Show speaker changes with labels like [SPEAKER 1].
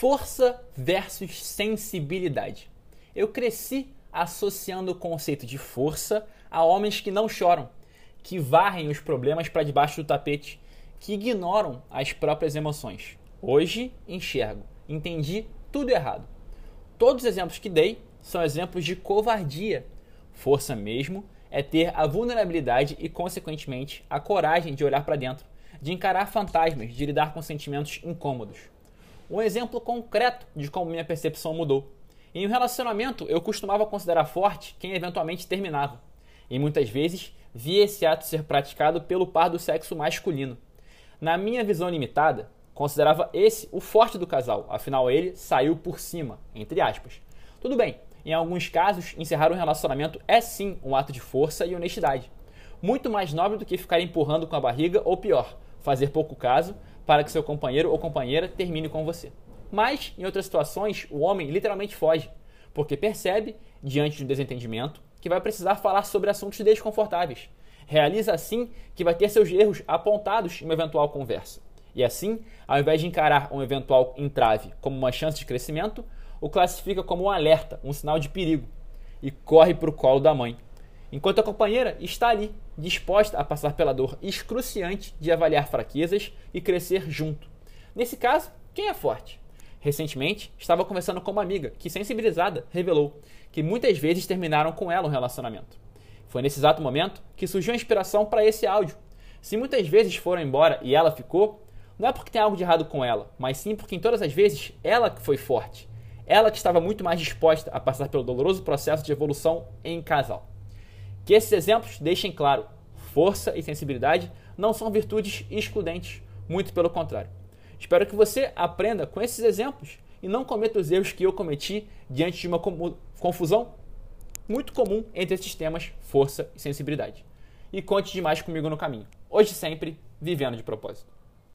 [SPEAKER 1] Força versus sensibilidade. Eu cresci associando o conceito de força a homens que não choram, que varrem os problemas para debaixo do tapete, que ignoram as próprias emoções. Hoje enxergo, entendi tudo errado. Todos os exemplos que dei são exemplos de covardia. Força mesmo é ter a vulnerabilidade e, consequentemente, a coragem de olhar para dentro, de encarar fantasmas, de lidar com sentimentos incômodos. Um exemplo concreto de como minha percepção mudou. Em um relacionamento, eu costumava considerar forte quem eventualmente terminava. E muitas vezes via esse ato ser praticado pelo par do sexo masculino. Na minha visão limitada, considerava esse o forte do casal, afinal ele saiu por cima, entre aspas. Tudo bem, em alguns casos, encerrar um relacionamento é sim um ato de força e honestidade. Muito mais nobre do que ficar empurrando com a barriga ou pior, fazer pouco caso para que seu companheiro ou companheira termine com você. Mas, em outras situações, o homem literalmente foge, porque percebe, diante de um desentendimento, que vai precisar falar sobre assuntos desconfortáveis. Realiza assim que vai ter seus erros apontados em uma eventual conversa. E assim, ao invés de encarar um eventual entrave como uma chance de crescimento, o classifica como um alerta, um sinal de perigo, e corre para o colo da mãe. Enquanto a companheira está ali, disposta a passar pela dor excruciante de avaliar fraquezas e crescer junto. Nesse caso, quem é forte? Recentemente, estava conversando com uma amiga que, sensibilizada, revelou que muitas vezes terminaram com ela um relacionamento. Foi nesse exato momento que surgiu a inspiração para esse áudio. Se muitas vezes foram embora e ela ficou, não é porque tem algo de errado com ela, mas sim porque em todas as vezes ela que foi forte. Ela que estava muito mais disposta a passar pelo doloroso processo de evolução em casal. Que esses exemplos deixem claro: força e sensibilidade não são virtudes excludentes, muito pelo contrário. Espero que você aprenda com esses exemplos e não cometa os erros que eu cometi diante de uma confusão muito comum entre esses temas, força e sensibilidade. E conte demais comigo no caminho. Hoje sempre, vivendo de propósito.